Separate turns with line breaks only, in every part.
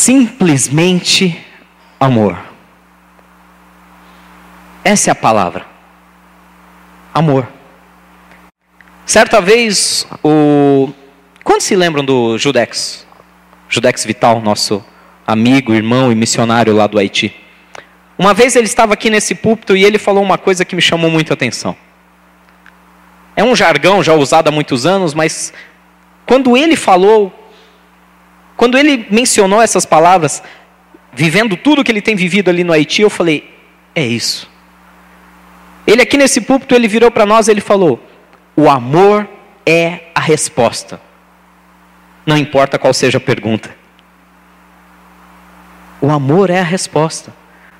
simplesmente amor. Essa é a palavra. Amor. Certa vez, o. Quantos se lembram do Judex? Judex Vital, nosso amigo, irmão e missionário lá do Haiti. Uma vez ele estava aqui nesse púlpito e ele falou uma coisa que me chamou muito a atenção. É um jargão já usado há muitos anos, mas quando ele falou, quando ele mencionou essas palavras, vivendo tudo que ele tem vivido ali no Haiti, eu falei: é isso. Ele aqui nesse púlpito, ele virou para nós e ele falou: o amor é a resposta. Não importa qual seja a pergunta. O amor é a resposta.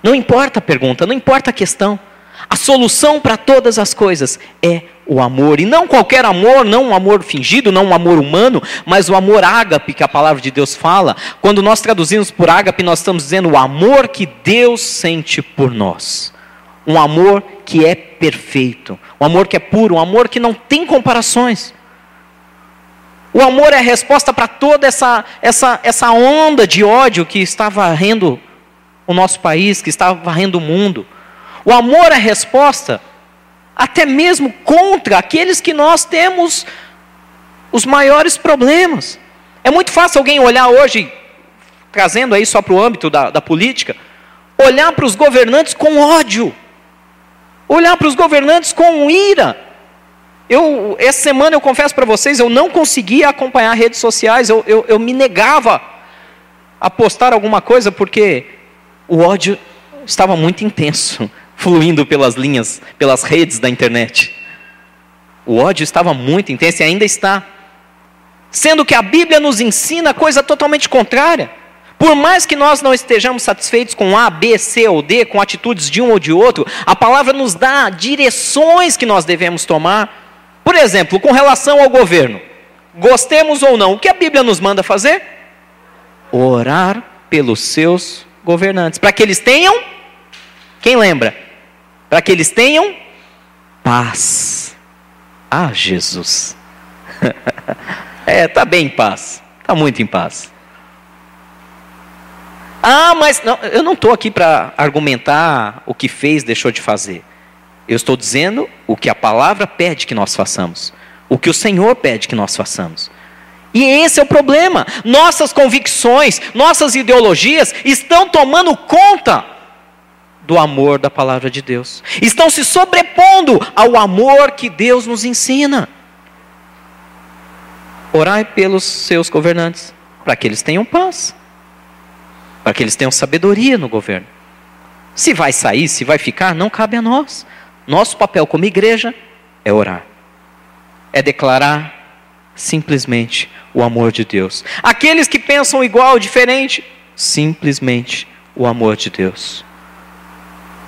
Não importa a pergunta, não importa a questão. A solução para todas as coisas é o amor. E não qualquer amor, não um amor fingido, não um amor humano, mas o amor ágape que a palavra de Deus fala. Quando nós traduzimos por ágape, nós estamos dizendo o amor que Deus sente por nós. Um amor que é perfeito, um amor que é puro, um amor que não tem comparações. O amor é a resposta para toda essa, essa, essa onda de ódio que está varrendo o nosso país, que está varrendo o mundo. O amor é a resposta até mesmo contra aqueles que nós temos os maiores problemas. É muito fácil alguém olhar hoje, trazendo aí só para o âmbito da, da política, olhar para os governantes com ódio, olhar para os governantes com ira. Eu, essa semana eu confesso para vocês, eu não conseguia acompanhar redes sociais, eu, eu, eu me negava a postar alguma coisa, porque o ódio estava muito intenso, fluindo pelas linhas, pelas redes da internet. O ódio estava muito intenso e ainda está. Sendo que a Bíblia nos ensina coisa totalmente contrária. Por mais que nós não estejamos satisfeitos com A, B, C ou D, com atitudes de um ou de outro, a palavra nos dá direções que nós devemos tomar por exemplo, com relação ao governo, gostemos ou não, o que a Bíblia nos manda fazer? Orar pelos seus governantes, para que eles tenham, quem lembra? Para que eles tenham paz. Ah, Jesus. é, tá bem em paz. Tá muito em paz. Ah, mas não, eu não estou aqui para argumentar o que fez, deixou de fazer. Eu estou dizendo o que a palavra pede que nós façamos, o que o Senhor pede que nós façamos. E esse é o problema. Nossas convicções, nossas ideologias estão tomando conta do amor da palavra de Deus. Estão se sobrepondo ao amor que Deus nos ensina. Orai pelos seus governantes, para que eles tenham paz, para que eles tenham sabedoria no governo. Se vai sair, se vai ficar, não cabe a nós. Nosso papel como igreja é orar, é declarar simplesmente o amor de Deus. Aqueles que pensam igual, diferente, simplesmente o amor de Deus.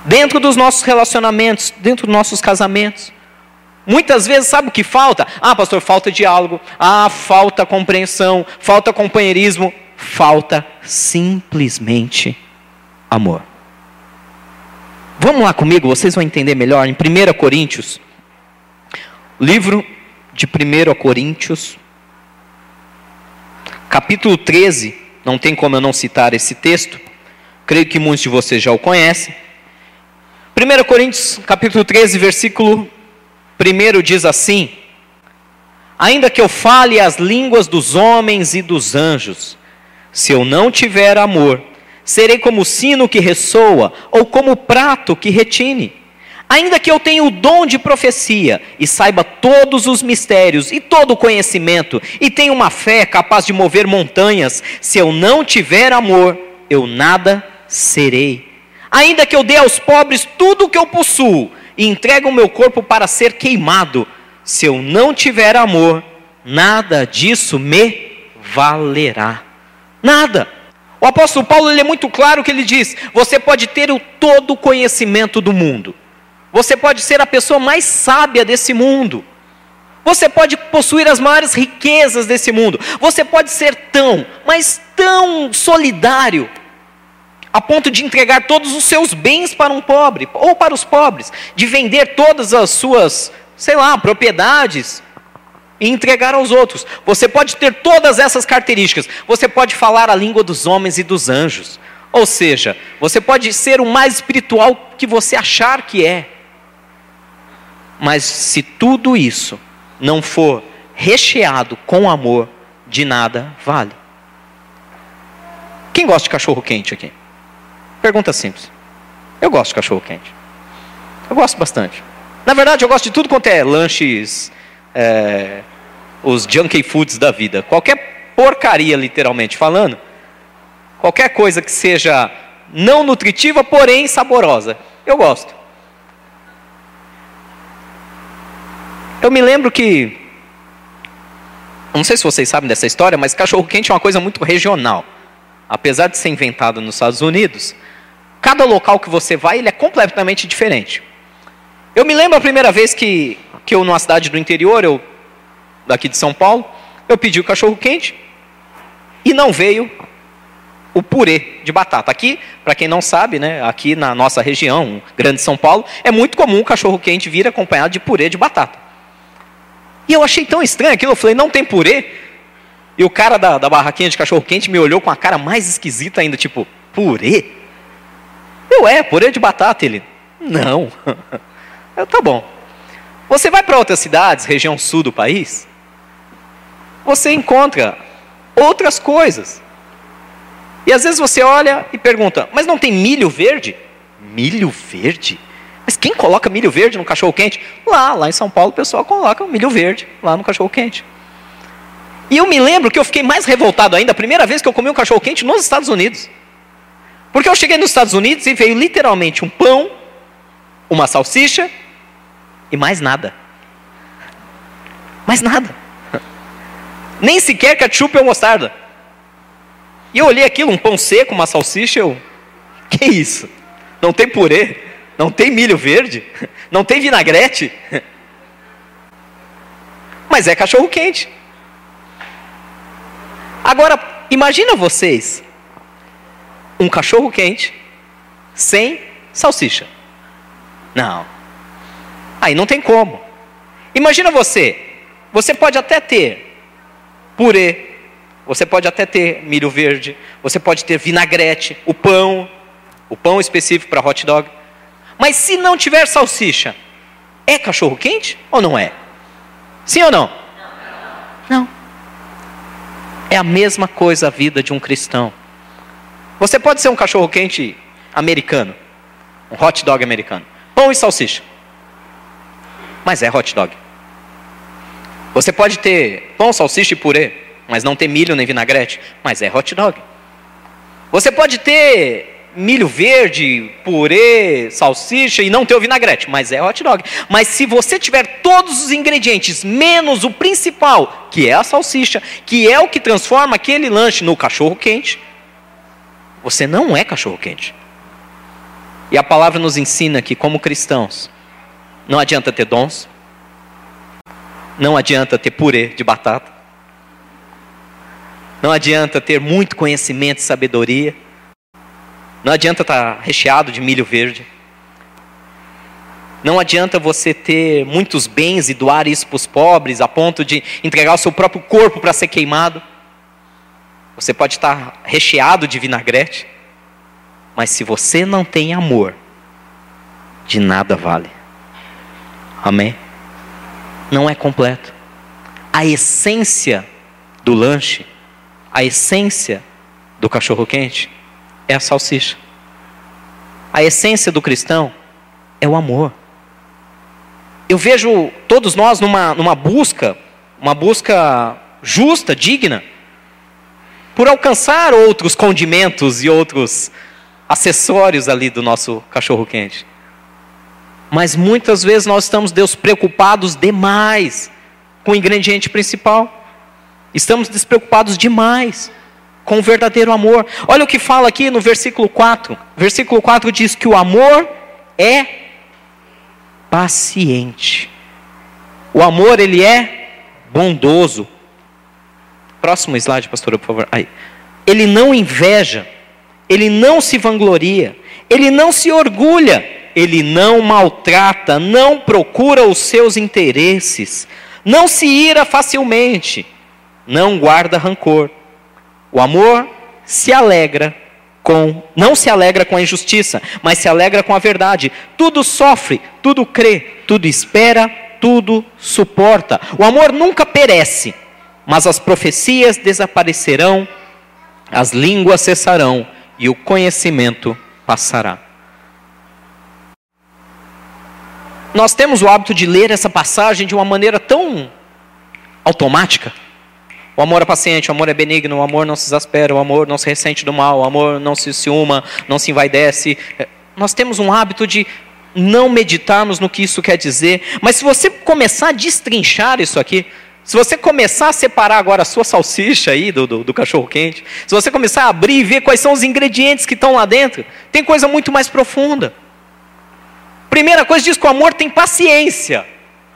Dentro dos nossos relacionamentos, dentro dos nossos casamentos, Muitas vezes, sabe o que falta? Ah, pastor, falta diálogo. Ah, falta compreensão. Falta companheirismo. Falta simplesmente amor. Vamos lá comigo, vocês vão entender melhor. Em 1 Coríntios, livro de 1 Coríntios, capítulo 13, não tem como eu não citar esse texto, creio que muitos de vocês já o conhecem. 1 Coríntios, capítulo 13, versículo 1 diz assim: Ainda que eu fale as línguas dos homens e dos anjos, se eu não tiver amor, Serei como o sino que ressoa, ou como o prato que retine. Ainda que eu tenha o dom de profecia, e saiba todos os mistérios e todo o conhecimento, e tenha uma fé capaz de mover montanhas, se eu não tiver amor, eu nada serei. Ainda que eu dê aos pobres tudo o que eu possuo, e entregue o meu corpo para ser queimado, se eu não tiver amor, nada disso me valerá. Nada. O apóstolo Paulo ele é muito claro que ele diz: você pode ter o todo conhecimento do mundo, você pode ser a pessoa mais sábia desse mundo, você pode possuir as maiores riquezas desse mundo, você pode ser tão, mas tão solidário, a ponto de entregar todos os seus bens para um pobre, ou para os pobres, de vender todas as suas, sei lá, propriedades, e entregar aos outros. Você pode ter todas essas características. Você pode falar a língua dos homens e dos anjos. Ou seja, você pode ser o mais espiritual que você achar que é. Mas se tudo isso não for recheado com amor, de nada vale. Quem gosta de cachorro quente aqui? Pergunta simples. Eu gosto de cachorro quente. Eu gosto bastante. Na verdade, eu gosto de tudo quanto é lanches, é, os junkie foods da vida. Qualquer porcaria, literalmente falando. Qualquer coisa que seja não nutritiva, porém saborosa. Eu gosto. Eu me lembro que. Não sei se vocês sabem dessa história, mas cachorro quente é uma coisa muito regional. Apesar de ser inventado nos Estados Unidos, cada local que você vai, ele é completamente diferente. Eu me lembro a primeira vez que, que eu, numa cidade do interior, eu, daqui de São Paulo, eu pedi o cachorro quente e não veio o purê de batata. Aqui, para quem não sabe, né, aqui na nossa região, Grande São Paulo, é muito comum o cachorro quente vir acompanhado de purê de batata. E eu achei tão estranho aquilo, eu falei, não tem purê? E o cara da, da barraquinha de cachorro quente me olhou com a cara mais esquisita ainda, tipo, purê? Eu, é, purê de batata. Ele, não. Eu, tá bom. Você vai para outras cidades, região sul do país, você encontra outras coisas. E às vezes você olha e pergunta: mas não tem milho verde? Milho verde? Mas quem coloca milho verde no cachorro quente? Lá, lá em São Paulo, o pessoal coloca milho verde lá no cachorro quente. E eu me lembro que eu fiquei mais revoltado ainda a primeira vez que eu comi um cachorro quente nos Estados Unidos. Porque eu cheguei nos Estados Unidos e veio literalmente um pão, uma salsicha e mais nada. Mais nada. Nem sequer ketchup ou mostarda. E eu olhei aquilo, um pão seco, uma salsicha, eu. Que isso? Não tem purê? Não tem milho verde? Não tem vinagrete? Mas é cachorro quente. Agora, imagina vocês um cachorro quente sem salsicha. Não. Aí não tem como. Imagina você, você pode até ter purê, você pode até ter milho verde, você pode ter vinagrete, o pão, o pão específico para hot dog. Mas se não tiver salsicha, é cachorro quente ou não é? Sim ou não? Não. É a mesma coisa a vida de um cristão. Você pode ser um cachorro quente americano, um hot dog americano, pão e salsicha. Mas é hot dog. Você pode ter pão, salsicha e purê, mas não ter milho nem vinagrete, mas é hot dog. Você pode ter milho verde, purê, salsicha e não ter o vinagrete, mas é hot dog. Mas se você tiver todos os ingredientes, menos o principal, que é a salsicha, que é o que transforma aquele lanche no cachorro quente, você não é cachorro quente. E a palavra nos ensina que, como cristãos, não adianta ter dons, não adianta ter purê de batata, não adianta ter muito conhecimento e sabedoria, não adianta estar recheado de milho verde, não adianta você ter muitos bens e doar isso para os pobres a ponto de entregar o seu próprio corpo para ser queimado. Você pode estar recheado de vinagrete, mas se você não tem amor, de nada vale. Amém? Não é completo. A essência do lanche, a essência do cachorro quente é a salsicha. A essência do cristão é o amor. Eu vejo todos nós numa, numa busca, uma busca justa, digna, por alcançar outros condimentos e outros acessórios ali do nosso cachorro quente. Mas muitas vezes nós estamos, Deus, preocupados demais com o ingrediente principal. Estamos despreocupados demais com o verdadeiro amor. Olha o que fala aqui no versículo 4. Versículo 4 diz que o amor é paciente. O amor, ele é bondoso. Próximo slide, pastora, por favor. Aí. Ele não inveja, ele não se vangloria, ele não se orgulha, ele não maltrata, não procura os seus interesses, não se ira facilmente, não guarda rancor. O amor se alegra com, não se alegra com a injustiça, mas se alegra com a verdade. Tudo sofre, tudo crê, tudo espera, tudo suporta. O amor nunca perece, mas as profecias desaparecerão, as línguas cessarão e o conhecimento passará. Nós temos o hábito de ler essa passagem de uma maneira tão automática. O amor é paciente, o amor é benigno, o amor não se exaspera, o amor não se ressente do mal, o amor não se ciúma, não se envaidece. É, nós temos um hábito de não meditarmos no que isso quer dizer, mas se você começar a destrinchar isso aqui, se você começar a separar agora a sua salsicha aí do, do, do cachorro quente, se você começar a abrir e ver quais são os ingredientes que estão lá dentro, tem coisa muito mais profunda. Primeira coisa diz que o amor tem paciência.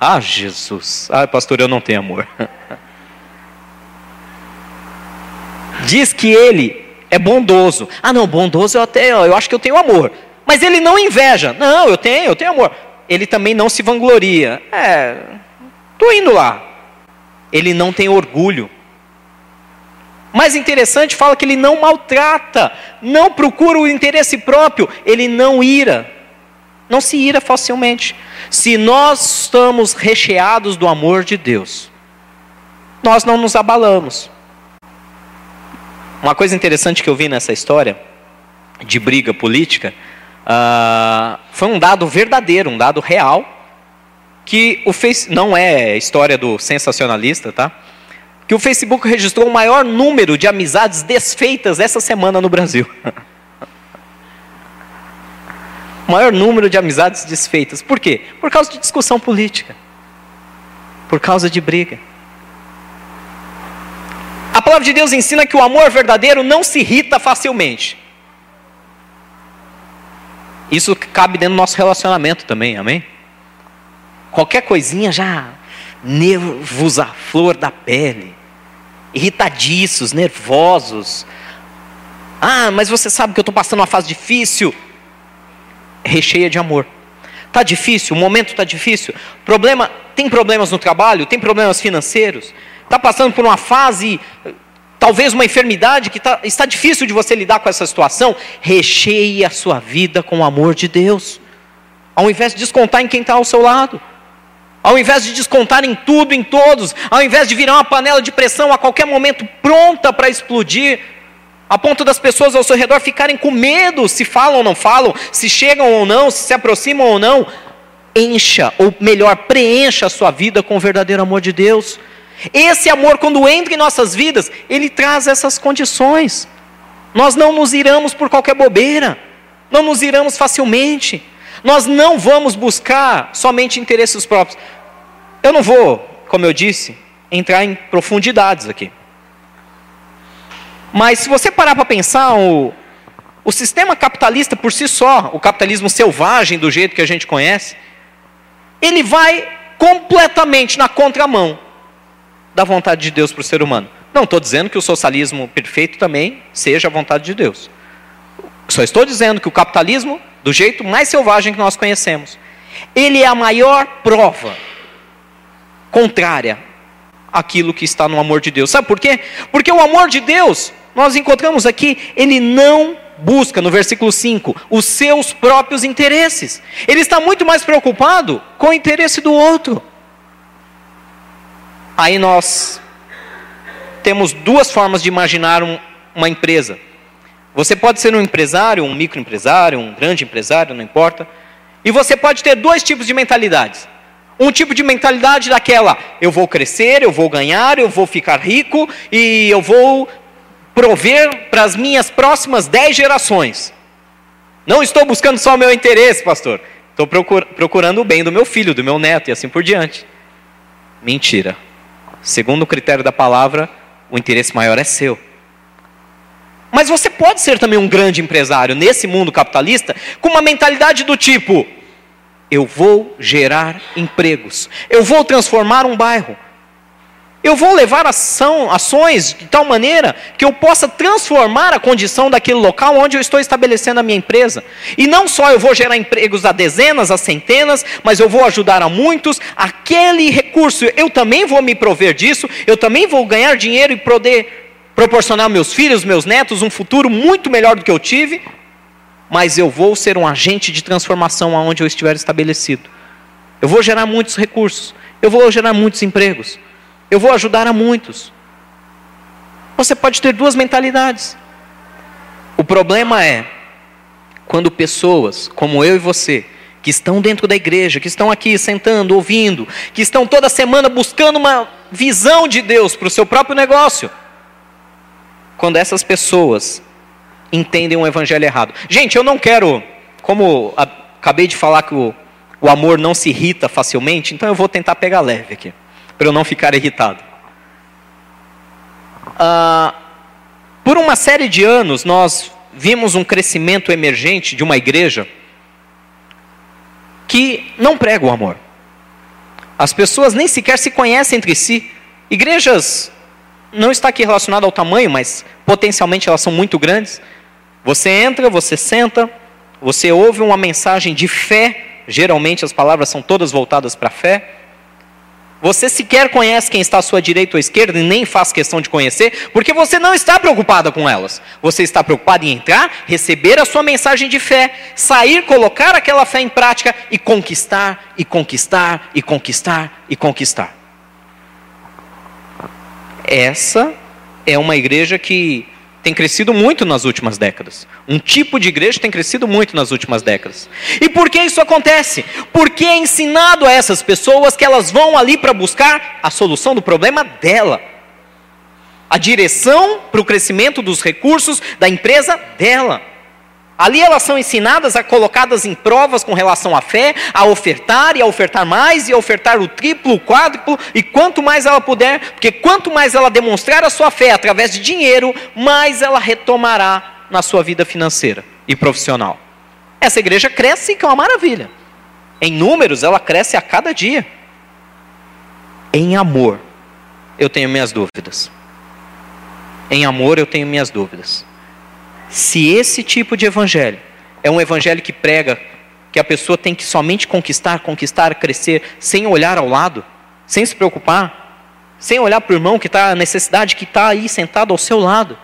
Ah, Jesus. Ah, pastor, eu não tenho amor. diz que ele é bondoso. Ah, não, bondoso eu até, eu acho que eu tenho amor. Mas ele não inveja. Não, eu tenho, eu tenho amor. Ele também não se vangloria. É, tô indo lá. Ele não tem orgulho. Mais interessante, fala que ele não maltrata, não procura o interesse próprio, ele não ira. Não se ira facilmente. Se nós estamos recheados do amor de Deus, nós não nos abalamos. Uma coisa interessante que eu vi nessa história de briga política uh, foi um dado verdadeiro, um dado real, que o face não é história do sensacionalista, tá? Que o Facebook registrou o maior número de amizades desfeitas essa semana no Brasil. o maior número de amizades desfeitas. Por quê? Por causa de discussão política. Por causa de briga. A palavra de Deus ensina que o amor verdadeiro não se irrita facilmente. Isso cabe dentro do nosso relacionamento também, amém? Qualquer coisinha já nervos à flor da pele, irritadiços, nervosos. Ah, mas você sabe que eu estou passando uma fase difícil. Recheia de amor. Está difícil, o momento está difícil. Problema, tem problemas no trabalho, tem problemas financeiros. Está passando por uma fase talvez uma enfermidade que tá, está difícil de você lidar com essa situação, recheie a sua vida com o amor de Deus, ao invés de descontar em quem está ao seu lado, ao invés de descontar em tudo, em todos, ao invés de virar uma panela de pressão a qualquer momento pronta para explodir, a ponto das pessoas ao seu redor ficarem com medo se falam ou não falam, se chegam ou não, se se aproximam ou não. Encha, ou melhor, preencha a sua vida com o verdadeiro amor de Deus. Esse amor, quando entra em nossas vidas, ele traz essas condições. Nós não nos iramos por qualquer bobeira, não nos iramos facilmente, nós não vamos buscar somente interesses próprios. Eu não vou, como eu disse, entrar em profundidades aqui. Mas se você parar para pensar, o, o sistema capitalista por si só, o capitalismo selvagem do jeito que a gente conhece, ele vai completamente na contramão da vontade de Deus para o ser humano. Não estou dizendo que o socialismo perfeito também seja a vontade de Deus. Só estou dizendo que o capitalismo, do jeito mais selvagem que nós conhecemos, ele é a maior prova contrária àquilo que está no amor de Deus. Sabe por quê? Porque o amor de Deus, nós encontramos aqui, ele não busca, no versículo 5, os seus próprios interesses. Ele está muito mais preocupado com o interesse do outro. Aí nós temos duas formas de imaginar um, uma empresa. Você pode ser um empresário, um microempresário, um grande empresário, não importa. E você pode ter dois tipos de mentalidades. Um tipo de mentalidade daquela, eu vou crescer, eu vou ganhar, eu vou ficar rico e eu vou prover para as minhas próximas dez gerações. Não estou buscando só o meu interesse, pastor. Estou procurando o bem do meu filho, do meu neto e assim por diante. Mentira. Segundo o critério da palavra, o interesse maior é seu. Mas você pode ser também um grande empresário nesse mundo capitalista com uma mentalidade do tipo: eu vou gerar empregos, eu vou transformar um bairro, eu vou levar ação, ações de tal maneira que eu possa transformar a condição daquele local onde eu estou estabelecendo a minha empresa. E não só eu vou gerar empregos a dezenas, a centenas, mas eu vou ajudar a muitos. Aquele recurso, eu também vou me prover disso, eu também vou ganhar dinheiro e poder proporcionar aos meus filhos, meus netos um futuro muito melhor do que eu tive, mas eu vou ser um agente de transformação aonde eu estiver estabelecido. Eu vou gerar muitos recursos, eu vou gerar muitos empregos. Eu vou ajudar a muitos. Você pode ter duas mentalidades. O problema é quando pessoas como eu e você, que estão dentro da igreja, que estão aqui sentando, ouvindo, que estão toda semana buscando uma visão de Deus para o seu próprio negócio, quando essas pessoas entendem um evangelho errado. Gente, eu não quero, como acabei de falar que o, o amor não se irrita facilmente, então eu vou tentar pegar leve aqui para eu não ficar irritado. Ah, por uma série de anos, nós vimos um crescimento emergente de uma igreja que não prega o amor. As pessoas nem sequer se conhecem entre si. Igrejas não está aqui relacionado ao tamanho, mas potencialmente elas são muito grandes. Você entra, você senta, você ouve uma mensagem de fé, geralmente as palavras são todas voltadas para a fé. Você sequer conhece quem está à sua direita ou esquerda e nem faz questão de conhecer, porque você não está preocupada com elas. Você está preocupado em entrar, receber a sua mensagem de fé, sair, colocar aquela fé em prática e conquistar, e conquistar, e conquistar, e conquistar. Essa é uma igreja que tem crescido muito nas últimas décadas. Um tipo de igreja tem crescido muito nas últimas décadas. E por que isso acontece? Porque é ensinado a essas pessoas que elas vão ali para buscar a solução do problema dela. A direção para o crescimento dos recursos da empresa dela. Ali elas são ensinadas a colocadas em provas com relação à fé, a ofertar e a ofertar mais e a ofertar o triplo, o quádruplo e quanto mais ela puder, porque quanto mais ela demonstrar a sua fé através de dinheiro, mais ela retomará na sua vida financeira e profissional. Essa igreja cresce que é uma maravilha. Em números ela cresce a cada dia. Em amor, eu tenho minhas dúvidas. Em amor eu tenho minhas dúvidas. Se esse tipo de evangelho é um evangelho que prega que a pessoa tem que somente conquistar, conquistar, crescer, sem olhar ao lado, sem se preocupar, sem olhar para o irmão que está a necessidade, que está aí sentado ao seu lado.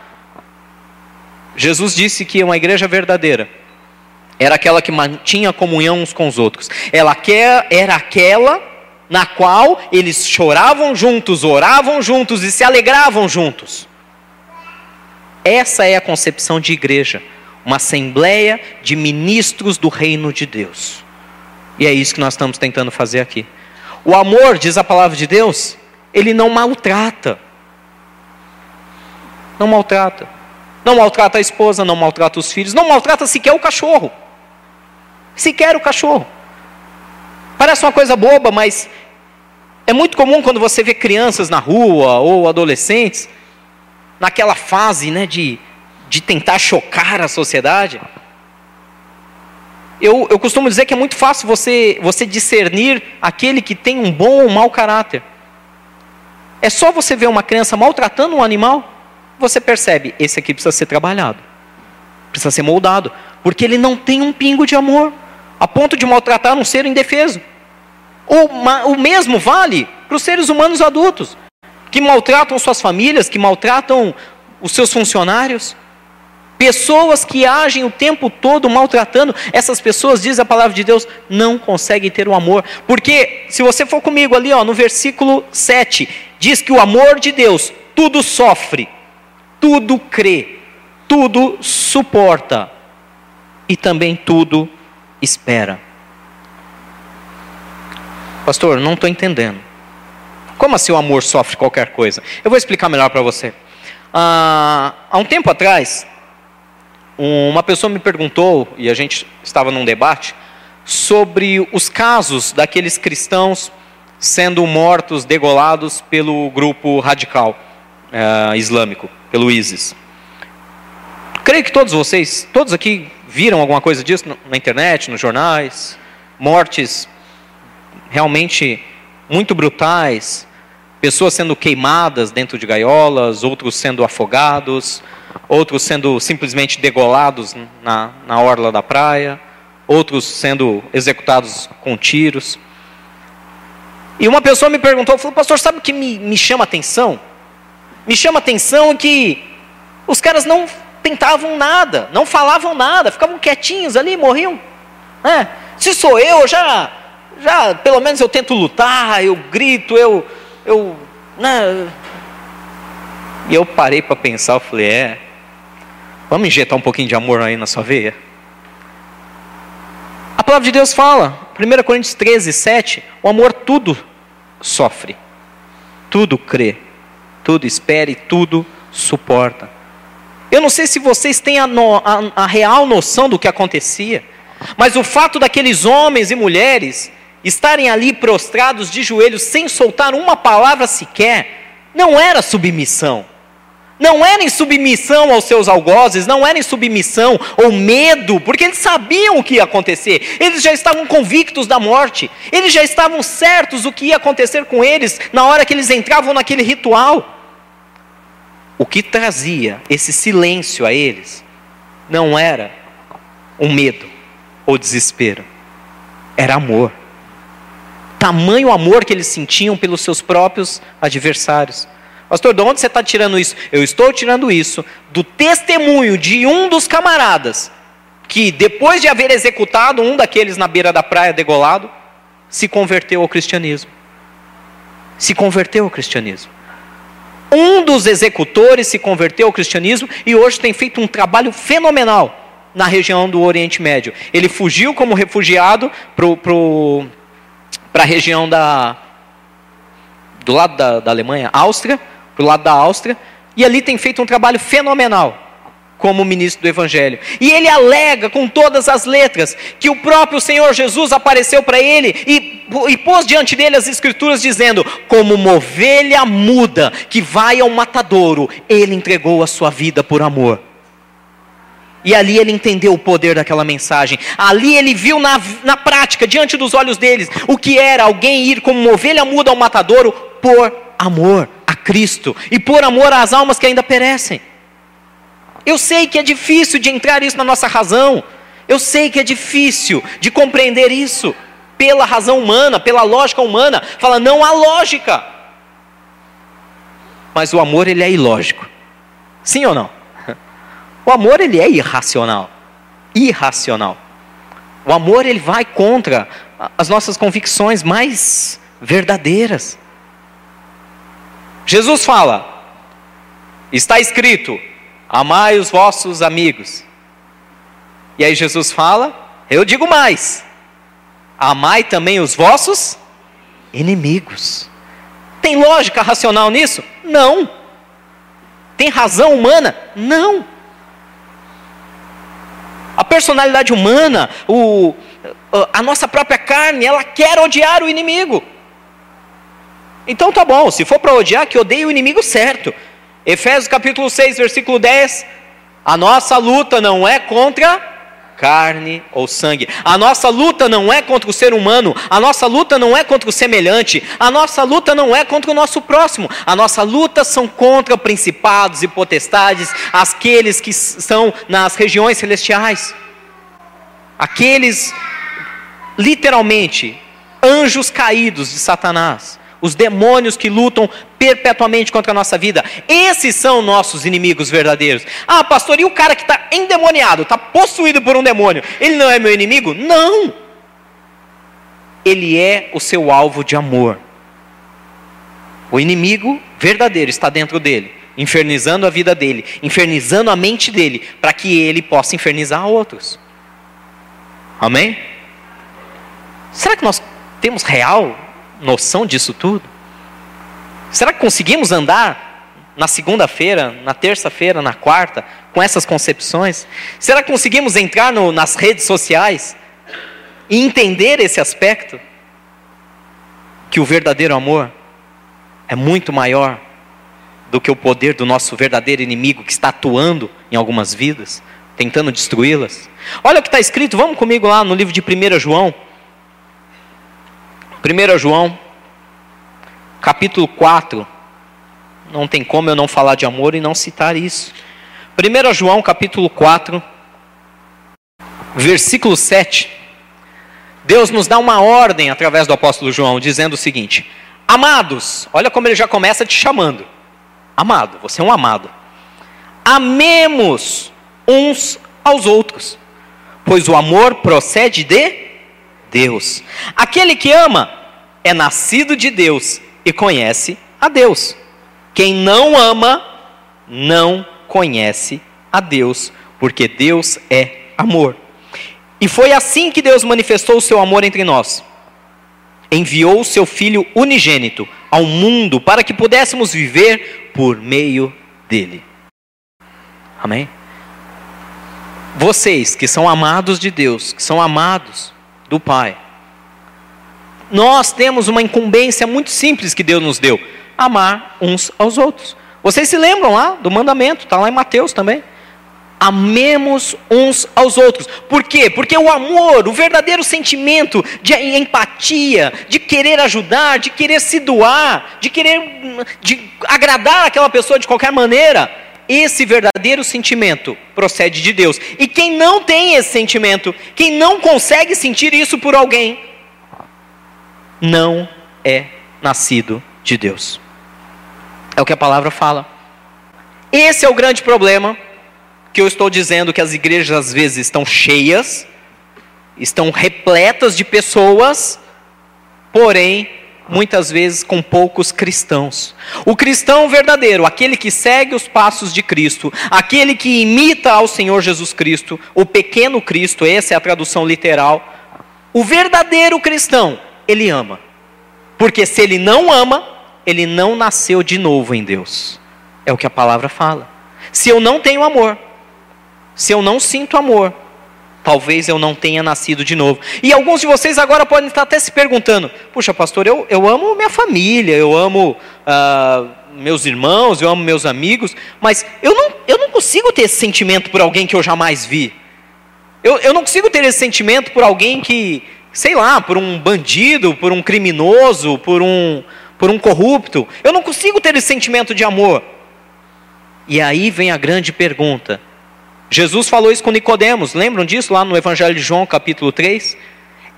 Jesus disse que uma igreja verdadeira era aquela que mantinha comunhão uns com os outros. Ela era aquela na qual eles choravam juntos, oravam juntos e se alegravam juntos. Essa é a concepção de igreja, uma assembleia de ministros do reino de Deus. E é isso que nós estamos tentando fazer aqui. O amor, diz a palavra de Deus, ele não maltrata. Não maltrata. Não maltrata a esposa, não maltrata os filhos, não maltrata sequer o cachorro. Sequer o cachorro. Parece uma coisa boba, mas é muito comum quando você vê crianças na rua ou adolescentes naquela fase né, de, de tentar chocar a sociedade. Eu, eu costumo dizer que é muito fácil você, você discernir aquele que tem um bom ou mau caráter. É só você ver uma criança maltratando um animal, você percebe, esse aqui precisa ser trabalhado, precisa ser moldado, porque ele não tem um pingo de amor, a ponto de maltratar um ser indefeso. O, o mesmo vale para os seres humanos adultos que maltratam suas famílias, que maltratam os seus funcionários. Pessoas que agem o tempo todo maltratando, essas pessoas, diz a palavra de Deus, não conseguem ter o amor. Porque, se você for comigo ali, ó, no versículo 7, diz que o amor de Deus tudo sofre, tudo crê, tudo suporta e também tudo espera. Pastor, não estou entendendo. Como assim o amor sofre qualquer coisa? Eu vou explicar melhor para você. Ah, há um tempo atrás, uma pessoa me perguntou, e a gente estava num debate, sobre os casos daqueles cristãos sendo mortos, degolados pelo grupo radical uh, islâmico, pelo ISIS. Creio que todos vocês, todos aqui viram alguma coisa disso na internet, nos jornais, mortes realmente muito brutais, Pessoas sendo queimadas dentro de gaiolas, outros sendo afogados, outros sendo simplesmente degolados na, na orla da praia, outros sendo executados com tiros. E uma pessoa me perguntou, falou, pastor, sabe o que me, me chama atenção? Me chama atenção que os caras não tentavam nada, não falavam nada, ficavam quietinhos ali, morriam. É. Se sou eu, já, já, pelo menos eu tento lutar, eu grito, eu, eu, né? E eu parei para pensar, eu falei, é, vamos injetar um pouquinho de amor aí na sua veia? A palavra de Deus fala, 1 Coríntios 13, 7, o amor tudo sofre, tudo crê, tudo espera e tudo suporta. Eu não sei se vocês têm a, no, a, a real noção do que acontecia, mas o fato daqueles homens e mulheres estarem ali prostrados de joelhos sem soltar uma palavra sequer, não era submissão. Não era em submissão aos seus algozes, não era em submissão ou medo, porque eles sabiam o que ia acontecer, eles já estavam convictos da morte, eles já estavam certos do que ia acontecer com eles na hora que eles entravam naquele ritual. O que trazia esse silêncio a eles não era um medo ou desespero, era amor. Tamanho amor que eles sentiam pelos seus próprios adversários. Pastor, de onde você está tirando isso? Eu estou tirando isso do testemunho de um dos camaradas, que depois de haver executado um daqueles na beira da praia degolado, se converteu ao cristianismo. Se converteu ao cristianismo. Um dos executores se converteu ao cristianismo e hoje tem feito um trabalho fenomenal na região do Oriente Médio. Ele fugiu como refugiado para a região da, do lado da, da Alemanha, Áustria, para o lado da Áustria, e ali tem feito um trabalho fenomenal como ministro do Evangelho. E ele alega com todas as letras que o próprio Senhor Jesus apareceu para ele e, e pôs diante dele as Escrituras dizendo: como uma ovelha muda que vai ao matadouro, ele entregou a sua vida por amor. E ali ele entendeu o poder daquela mensagem. Ali ele viu na, na prática, diante dos olhos deles, o que era alguém ir como uma ovelha muda ao matadouro por amor a Cristo e por amor às almas que ainda perecem. Eu sei que é difícil de entrar isso na nossa razão. Eu sei que é difícil de compreender isso pela razão humana, pela lógica humana. Fala, não há lógica. Mas o amor ele é ilógico. Sim ou não? O amor ele é irracional. Irracional. O amor ele vai contra as nossas convicções mais verdadeiras. Jesus fala: está escrito, amai os vossos amigos. E aí Jesus fala: eu digo mais, amai também os vossos inimigos. Tem lógica racional nisso? Não. Tem razão humana? Não. A personalidade humana, o, a nossa própria carne, ela quer odiar o inimigo. Então tá bom, se for para odiar, que odeie o inimigo certo. Efésios capítulo 6, versículo 10. A nossa luta não é contra carne ou sangue. A nossa luta não é contra o ser humano, a nossa luta não é contra o semelhante, a nossa luta não é contra o nosso próximo. A nossa luta são contra principados e potestades, aqueles que estão nas regiões celestiais. Aqueles literalmente anjos caídos de Satanás os demônios que lutam perpetuamente contra a nossa vida. Esses são nossos inimigos verdadeiros. Ah, pastor, e o cara que está endemoniado, está possuído por um demônio, ele não é meu inimigo? Não! Ele é o seu alvo de amor. O inimigo verdadeiro está dentro dele, infernizando a vida dele, infernizando a mente dele, para que ele possa infernizar outros. Amém? Será que nós temos real noção disso tudo? Será que conseguimos andar na segunda-feira, na terça-feira, na quarta, com essas concepções? Será que conseguimos entrar no, nas redes sociais e entender esse aspecto? Que o verdadeiro amor é muito maior do que o poder do nosso verdadeiro inimigo que está atuando em algumas vidas, tentando destruí-las. Olha o que está escrito, vamos comigo lá no livro de 1 João. 1 João, capítulo 4. Não tem como eu não falar de amor e não citar isso. 1 João, capítulo 4, versículo 7. Deus nos dá uma ordem através do apóstolo João, dizendo o seguinte: Amados, olha como ele já começa te chamando. Amado, você é um amado. Amemos uns aos outros, pois o amor procede de Deus. Aquele que ama é nascido de Deus e conhece a Deus. Quem não ama, não conhece a Deus, porque Deus é amor. E foi assim que Deus manifestou o seu amor entre nós. Enviou o seu Filho unigênito ao mundo para que pudéssemos viver por meio dele. Amém? Vocês que são amados de Deus, que são amados do Pai, nós temos uma incumbência muito simples que Deus nos deu: amar uns aos outros. Vocês se lembram lá do mandamento, está lá em Mateus também. Amemos uns aos outros. Por quê? Porque o amor, o verdadeiro sentimento de empatia, de querer ajudar, de querer se doar, de querer de agradar aquela pessoa de qualquer maneira, esse verdadeiro sentimento procede de Deus. E quem não tem esse sentimento, quem não consegue sentir isso por alguém, não é nascido de Deus. É o que a palavra fala. Esse é o grande problema que eu estou dizendo que as igrejas às vezes estão cheias, estão repletas de pessoas, porém, muitas vezes com poucos cristãos. O cristão verdadeiro, aquele que segue os passos de Cristo, aquele que imita ao Senhor Jesus Cristo, o pequeno Cristo, essa é a tradução literal. O verdadeiro cristão, ele ama. Porque se ele não ama, ele não nasceu de novo em Deus. É o que a palavra fala. Se eu não tenho amor, se eu não sinto amor, talvez eu não tenha nascido de novo. E alguns de vocês agora podem estar até se perguntando: puxa, pastor, eu, eu amo minha família, eu amo uh, meus irmãos, eu amo meus amigos, mas eu não, eu não consigo ter esse sentimento por alguém que eu jamais vi. Eu, eu não consigo ter esse sentimento por alguém que, sei lá, por um bandido, por um criminoso, por um, por um corrupto. Eu não consigo ter esse sentimento de amor. E aí vem a grande pergunta. Jesus falou isso com Nicodemos, lembram disso lá no Evangelho de João, capítulo 3?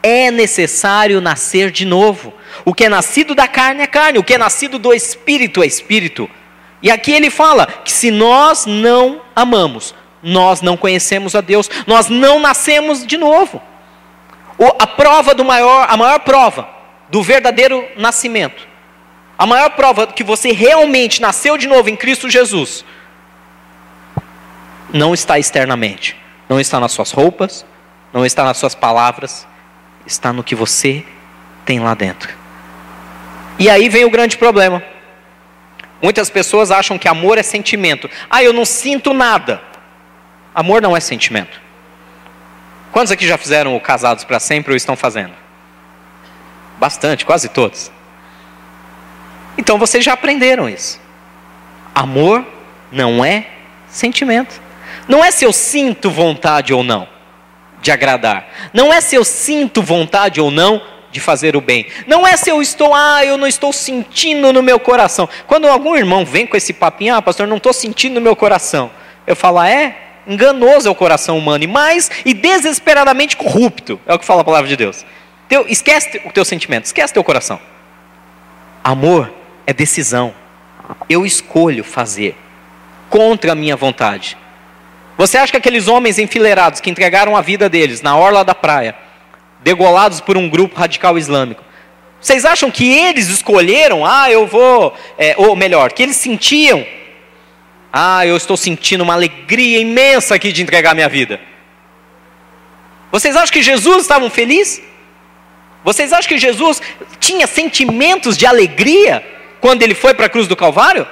É necessário nascer de novo. O que é nascido da carne é carne, o que é nascido do espírito é espírito. E aqui ele fala que se nós não amamos, nós não conhecemos a Deus, nós não nascemos de novo. O, a prova do maior, a maior prova do verdadeiro nascimento a maior prova que você realmente nasceu de novo em Cristo Jesus não está externamente, não está nas suas roupas, não está nas suas palavras, está no que você tem lá dentro. E aí vem o grande problema. Muitas pessoas acham que amor é sentimento. Ah, eu não sinto nada. Amor não é sentimento. Quantos aqui já fizeram o casados para sempre ou estão fazendo? Bastante, quase todos. Então vocês já aprenderam isso. Amor não é sentimento. Não é se eu sinto vontade ou não de agradar. Não é se eu sinto vontade ou não de fazer o bem. Não é se eu estou, ah, eu não estou sentindo no meu coração. Quando algum irmão vem com esse papinho, ah, pastor, não estou sentindo no meu coração. Eu falo, ah, é? Enganoso é o coração humano, e mais, e desesperadamente corrupto. É o que fala a palavra de Deus. Teu, esquece o teu sentimento, esquece teu coração. Amor é decisão. Eu escolho fazer contra a minha vontade. Você acha que aqueles homens enfileirados que entregaram a vida deles na orla da praia, degolados por um grupo radical islâmico, vocês acham que eles escolheram, ah, eu vou, é, ou melhor, que eles sentiam, ah, eu estou sentindo uma alegria imensa aqui de entregar minha vida? Vocês acham que Jesus estava feliz? Vocês acham que Jesus tinha sentimentos de alegria quando ele foi para a cruz do Calvário?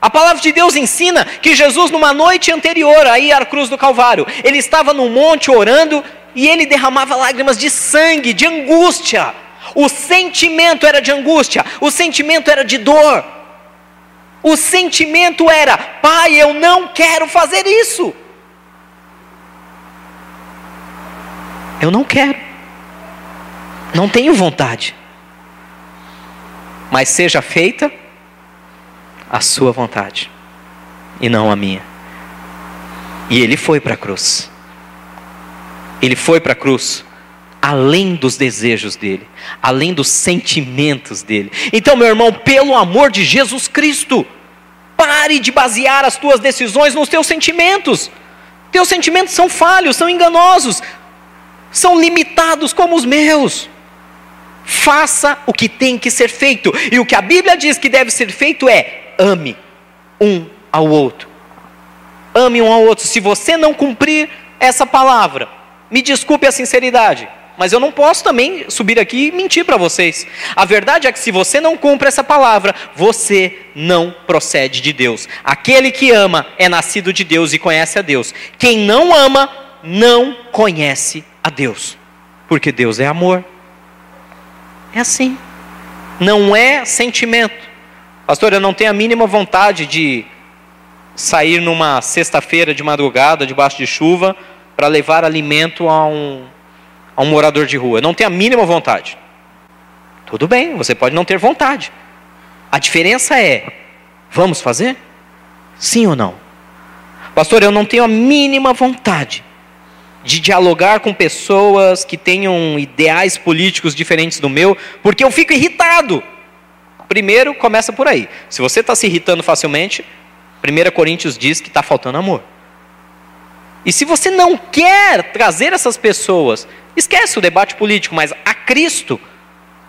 A palavra de Deus ensina que Jesus, numa noite anterior a ir à cruz do Calvário, ele estava no monte orando e ele derramava lágrimas de sangue, de angústia. O sentimento era de angústia, o sentimento era de dor. O sentimento era: Pai, eu não quero fazer isso. Eu não quero. Não tenho vontade. mas seja feita a sua vontade e não a minha. E ele foi para a cruz. Ele foi para a cruz além dos desejos dele, além dos sentimentos dele. Então, meu irmão, pelo amor de Jesus Cristo, pare de basear as tuas decisões nos teus sentimentos. Teus sentimentos são falhos, são enganosos, são limitados como os meus. Faça o que tem que ser feito, e o que a Bíblia diz que deve ser feito é: ame um ao outro. Ame um ao outro. Se você não cumprir essa palavra, me desculpe a sinceridade, mas eu não posso também subir aqui e mentir para vocês. A verdade é que se você não cumpre essa palavra, você não procede de Deus. Aquele que ama é nascido de Deus e conhece a Deus. Quem não ama, não conhece a Deus. Porque Deus é amor. É assim. Não é sentimento. Pastor, eu não tenho a mínima vontade de sair numa sexta-feira de madrugada, debaixo de chuva, para levar alimento a um, a um morador de rua. Eu não tenho a mínima vontade. Tudo bem, você pode não ter vontade. A diferença é: vamos fazer? Sim ou não? Pastor, eu não tenho a mínima vontade de dialogar com pessoas que tenham ideais políticos diferentes do meu, porque eu fico irritado. Primeiro, começa por aí. Se você está se irritando facilmente, 1 Coríntios diz que está faltando amor. E se você não quer trazer essas pessoas, esquece o debate político, mas a Cristo,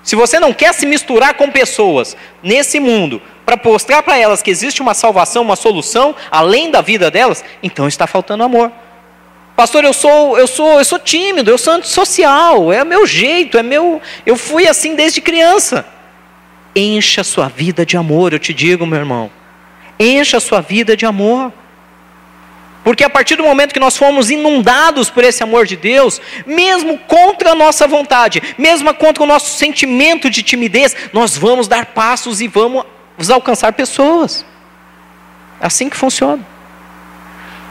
se você não quer se misturar com pessoas nesse mundo, para mostrar para elas que existe uma salvação, uma solução, além da vida delas, então está faltando amor. Pastor, eu sou, eu sou, eu sou tímido, eu sou antissocial, é meu jeito, é meu, eu fui assim desde criança. Encha a sua vida de amor, eu te digo, meu irmão. Encha a sua vida de amor. Porque a partir do momento que nós fomos inundados por esse amor de Deus, mesmo contra a nossa vontade, mesmo contra o nosso sentimento de timidez, nós vamos dar passos e vamos alcançar pessoas. É assim que funciona.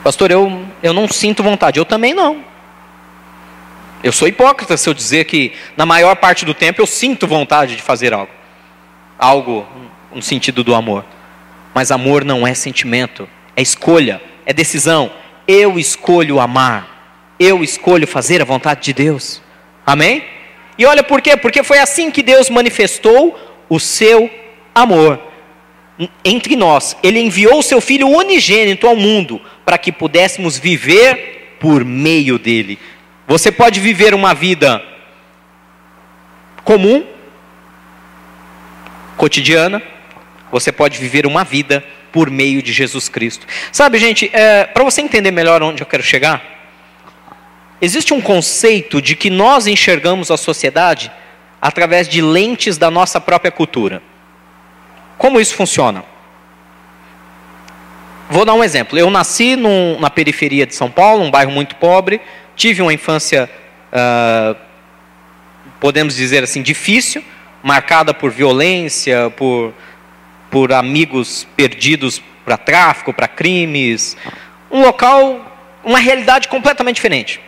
Pastor, eu, eu não sinto vontade. Eu também não. Eu sou hipócrita se eu dizer que na maior parte do tempo eu sinto vontade de fazer algo. Algo no sentido do amor. Mas amor não é sentimento, é escolha, é decisão. Eu escolho amar. Eu escolho fazer a vontade de Deus. Amém? E olha por quê? Porque foi assim que Deus manifestou o seu amor entre nós. Ele enviou o seu filho unigênito ao mundo para que pudéssemos viver por meio dele. Você pode viver uma vida comum, cotidiana, você pode viver uma vida por meio de Jesus Cristo. Sabe, gente, é, para você entender melhor onde eu quero chegar, existe um conceito de que nós enxergamos a sociedade através de lentes da nossa própria cultura. Como isso funciona? Vou dar um exemplo. Eu nasci num, na periferia de São Paulo, um bairro muito pobre, tive uma infância, uh, podemos dizer assim, difícil, marcada por violência, por, por amigos perdidos para tráfico, para crimes. Um local, uma realidade completamente diferente.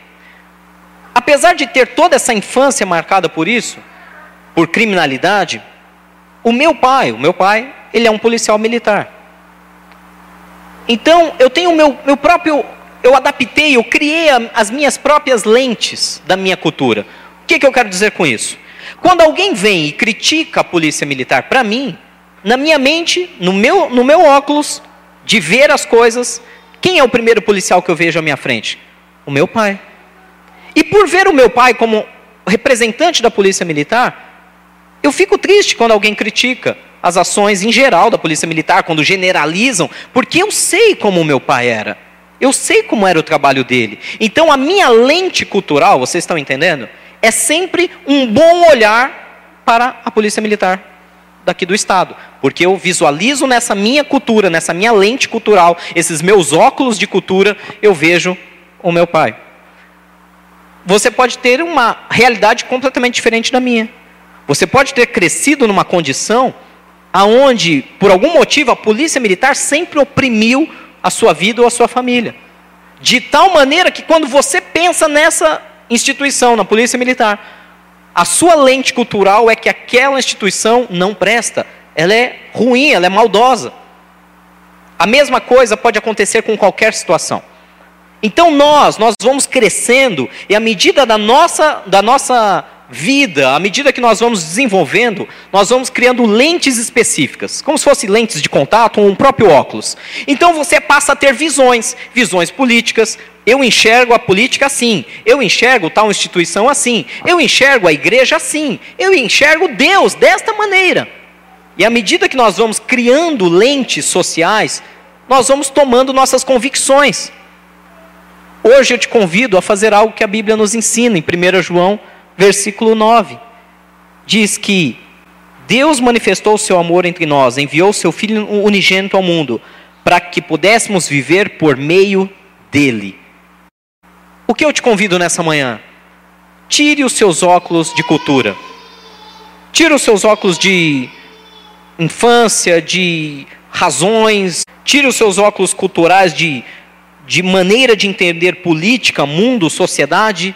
Apesar de ter toda essa infância marcada por isso, por criminalidade, o meu pai, o meu pai, ele é um policial militar. Então, eu tenho o meu, meu próprio. Eu adaptei, eu criei as minhas próprias lentes da minha cultura. O que, que eu quero dizer com isso? Quando alguém vem e critica a polícia militar, para mim, na minha mente, no meu, no meu óculos, de ver as coisas, quem é o primeiro policial que eu vejo à minha frente? O meu pai. E por ver o meu pai como representante da polícia militar, eu fico triste quando alguém critica as ações em geral da polícia militar, quando generalizam, porque eu sei como o meu pai era. Eu sei como era o trabalho dele. Então a minha lente cultural, vocês estão entendendo? É sempre um bom olhar para a polícia militar daqui do estado, porque eu visualizo nessa minha cultura, nessa minha lente cultural, esses meus óculos de cultura, eu vejo o meu pai. Você pode ter uma realidade completamente diferente da minha. Você pode ter crescido numa condição aonde, por algum motivo, a polícia militar sempre oprimiu a sua vida ou a sua família. De tal maneira que quando você pensa nessa instituição, na polícia militar, A sua lente cultural é que aquela instituição não presta, ela é ruim, ela é maldosa. A mesma coisa pode acontecer com qualquer situação. Então nós, nós vamos crescendo e à medida da nossa, da nossa vida, à medida que nós vamos desenvolvendo, nós vamos criando lentes específicas, como se fossem lentes de contato ou um próprio óculos. Então você passa a ter visões, visões políticas. Eu enxergo a política assim, eu enxergo tal instituição assim, eu enxergo a igreja assim, eu enxergo Deus desta maneira. E à medida que nós vamos criando lentes sociais, nós vamos tomando nossas convicções. Hoje eu te convido a fazer algo que a Bíblia nos ensina, em 1 João, versículo 9. Diz que Deus manifestou o seu amor entre nós, enviou o seu Filho unigênito ao mundo, para que pudéssemos viver por meio dele. O que eu te convido nessa manhã? Tire os seus óculos de cultura. Tire os seus óculos de infância, de razões. Tire os seus óculos culturais de, de maneira de entender política, mundo, sociedade.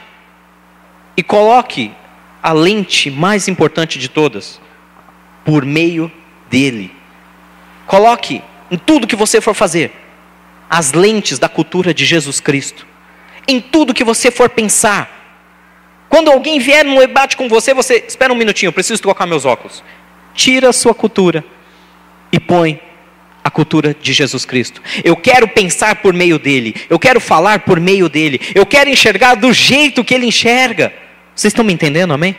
E coloque a lente mais importante de todas, por meio dele. Coloque em tudo que você for fazer, as lentes da cultura de Jesus Cristo. Em tudo que você for pensar. Quando alguém vier num debate com você, você espera um minutinho, eu preciso trocar meus óculos. Tira a sua cultura e põe a cultura de Jesus Cristo. Eu quero pensar por meio dele, eu quero falar por meio dele, eu quero enxergar do jeito que ele enxerga. Vocês estão me entendendo, amém?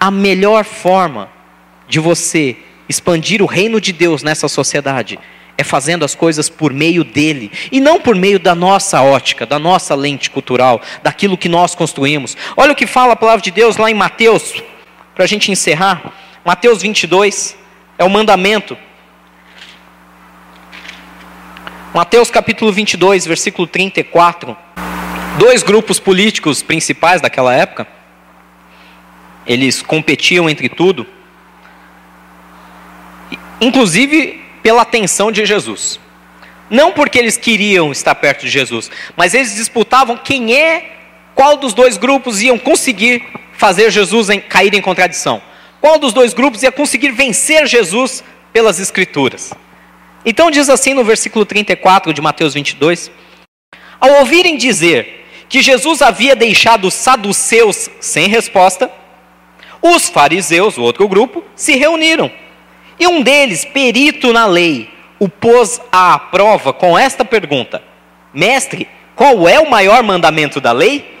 A melhor forma de você expandir o reino de Deus nessa sociedade é fazendo as coisas por meio dele e não por meio da nossa ótica, da nossa lente cultural, daquilo que nós construímos. Olha o que fala a palavra de Deus lá em Mateus, para a gente encerrar. Mateus 22 é o mandamento. Mateus capítulo 22, versículo 34 dois grupos políticos principais daquela época. Eles competiam entre tudo, inclusive pela atenção de Jesus. Não porque eles queriam estar perto de Jesus, mas eles disputavam quem é, qual dos dois grupos iam conseguir fazer Jesus em, cair em contradição. Qual dos dois grupos ia conseguir vencer Jesus pelas Escrituras. Então diz assim no versículo 34 de Mateus 22: Ao ouvirem dizer que Jesus havia deixado os saduceus sem resposta, os fariseus, o outro grupo, se reuniram. E um deles, perito na lei, o pôs à prova com esta pergunta: Mestre, qual é o maior mandamento da lei?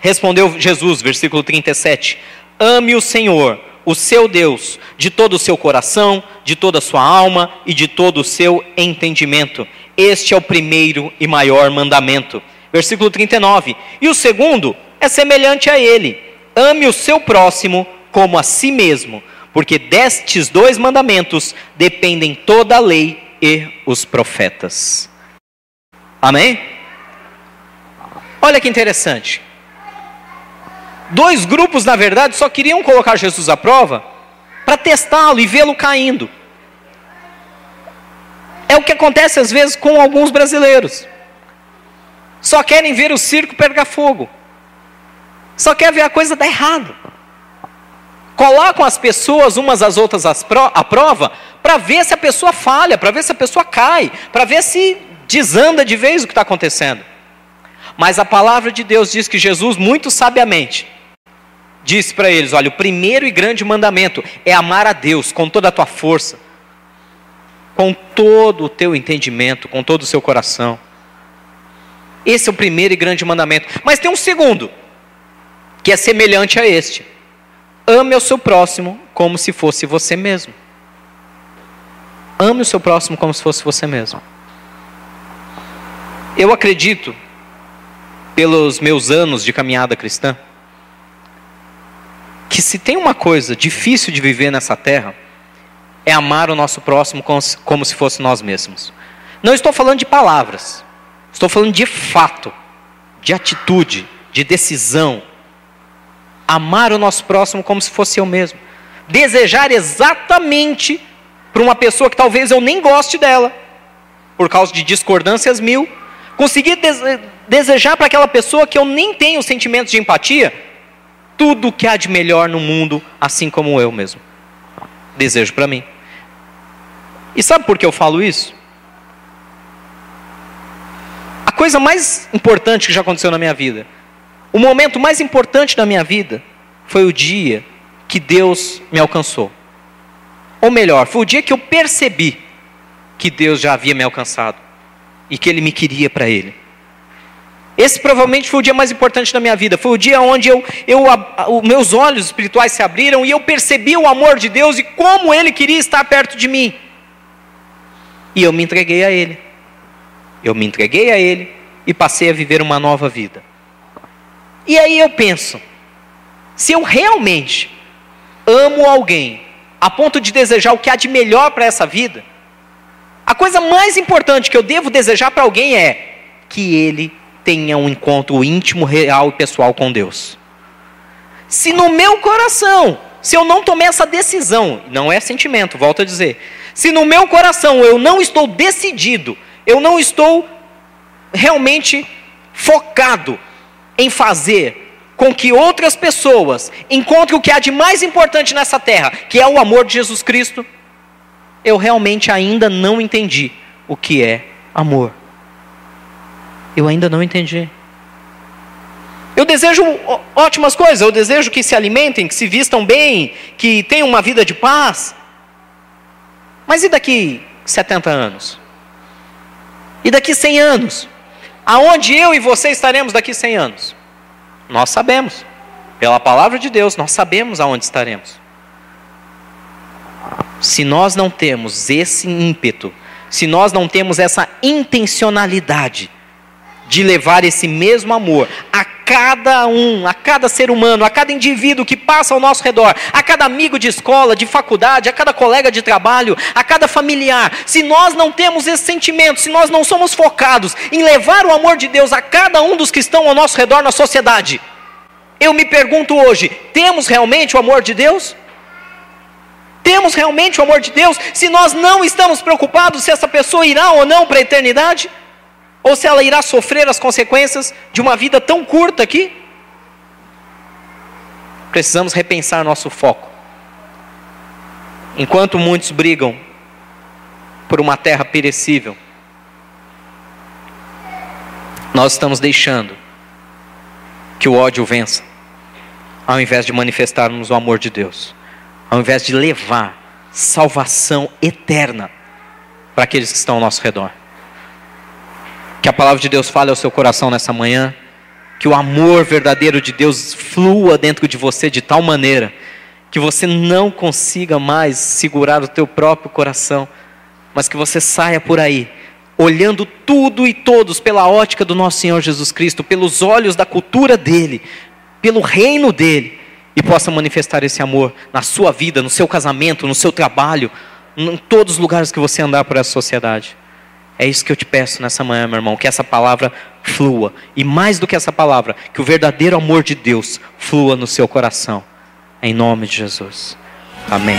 Respondeu Jesus, versículo 37: Ame o Senhor, o seu Deus, de todo o seu coração, de toda a sua alma e de todo o seu entendimento. Este é o primeiro e maior mandamento. Versículo 39. E o segundo é semelhante a ele: ame o seu próximo como a si mesmo, porque destes dois mandamentos dependem toda a lei e os profetas. Amém? Olha que interessante. Dois grupos, na verdade, só queriam colocar Jesus à prova para testá-lo e vê-lo caindo. É o que acontece às vezes com alguns brasileiros. Só querem ver o circo pegar fogo. Só quer ver a coisa dar errado. Colocam as pessoas umas às outras à prova para ver se a pessoa falha, para ver se a pessoa cai, para ver se desanda de vez o que está acontecendo. Mas a palavra de Deus diz que Jesus, muito sabiamente, disse para eles: olha, o primeiro e grande mandamento é amar a Deus com toda a tua força, com todo o teu entendimento, com todo o seu coração. Esse é o primeiro e grande mandamento. Mas tem um segundo, que é semelhante a este: ame o seu próximo como se fosse você mesmo. Ame o seu próximo como se fosse você mesmo. Eu acredito, pelos meus anos de caminhada cristã, que se tem uma coisa difícil de viver nessa terra, é amar o nosso próximo como se fosse nós mesmos. Não estou falando de palavras. Estou falando de fato, de atitude, de decisão. Amar o nosso próximo como se fosse eu mesmo. Desejar exatamente para uma pessoa que talvez eu nem goste dela, por causa de discordâncias mil. Conseguir desejar para aquela pessoa que eu nem tenho sentimentos de empatia, tudo o que há de melhor no mundo, assim como eu mesmo. Desejo para mim. E sabe por que eu falo isso? A coisa mais importante que já aconteceu na minha vida, o momento mais importante da minha vida, foi o dia que Deus me alcançou. Ou melhor, foi o dia que eu percebi que Deus já havia me alcançado e que Ele me queria para Ele. Esse provavelmente foi o dia mais importante da minha vida. Foi o dia onde eu, eu, os meus olhos espirituais se abriram e eu percebi o amor de Deus e como Ele queria estar perto de mim. E eu me entreguei a Ele. Eu me entreguei a Ele e passei a viver uma nova vida. E aí eu penso, se eu realmente amo alguém a ponto de desejar o que há de melhor para essa vida, a coisa mais importante que eu devo desejar para alguém é que ele tenha um encontro íntimo, real e pessoal com Deus. Se no meu coração, se eu não tomei essa decisão, não é sentimento, volto a dizer, se no meu coração eu não estou decidido, eu não estou realmente focado em fazer com que outras pessoas encontrem o que há de mais importante nessa terra, que é o amor de Jesus Cristo, eu realmente ainda não entendi o que é amor. Eu ainda não entendi. Eu desejo ótimas coisas, eu desejo que se alimentem, que se vistam bem, que tenham uma vida de paz. Mas e daqui 70 anos? E daqui 100 anos? Aonde eu e você estaremos daqui 100 anos? Nós sabemos. Pela palavra de Deus, nós sabemos aonde estaremos. Se nós não temos esse ímpeto, se nós não temos essa intencionalidade de levar esse mesmo amor a cada um, a cada ser humano, a cada indivíduo que passa ao nosso redor, a cada amigo de escola, de faculdade, a cada colega de trabalho, a cada familiar, se nós não temos esse sentimento, se nós não somos focados em levar o amor de Deus a cada um dos que estão ao nosso redor na sociedade, eu me pergunto hoje: temos realmente o amor de Deus? Temos realmente o amor de Deus se nós não estamos preocupados se essa pessoa irá ou não para a eternidade? Ou se ela irá sofrer as consequências de uma vida tão curta aqui? Precisamos repensar nosso foco. Enquanto muitos brigam por uma terra perecível, nós estamos deixando que o ódio vença, ao invés de manifestarmos o amor de Deus, ao invés de levar salvação eterna para aqueles que estão ao nosso redor. Que a palavra de Deus fale ao seu coração nessa manhã. Que o amor verdadeiro de Deus flua dentro de você de tal maneira que você não consiga mais segurar o teu próprio coração, mas que você saia por aí olhando tudo e todos pela ótica do nosso Senhor Jesus Cristo, pelos olhos da cultura dele, pelo reino dele, e possa manifestar esse amor na sua vida, no seu casamento, no seu trabalho, em todos os lugares que você andar por essa sociedade. É isso que eu te peço nessa manhã, meu irmão, que essa palavra flua. E mais do que essa palavra, que o verdadeiro amor de Deus flua no seu coração. Em nome de Jesus. Amém.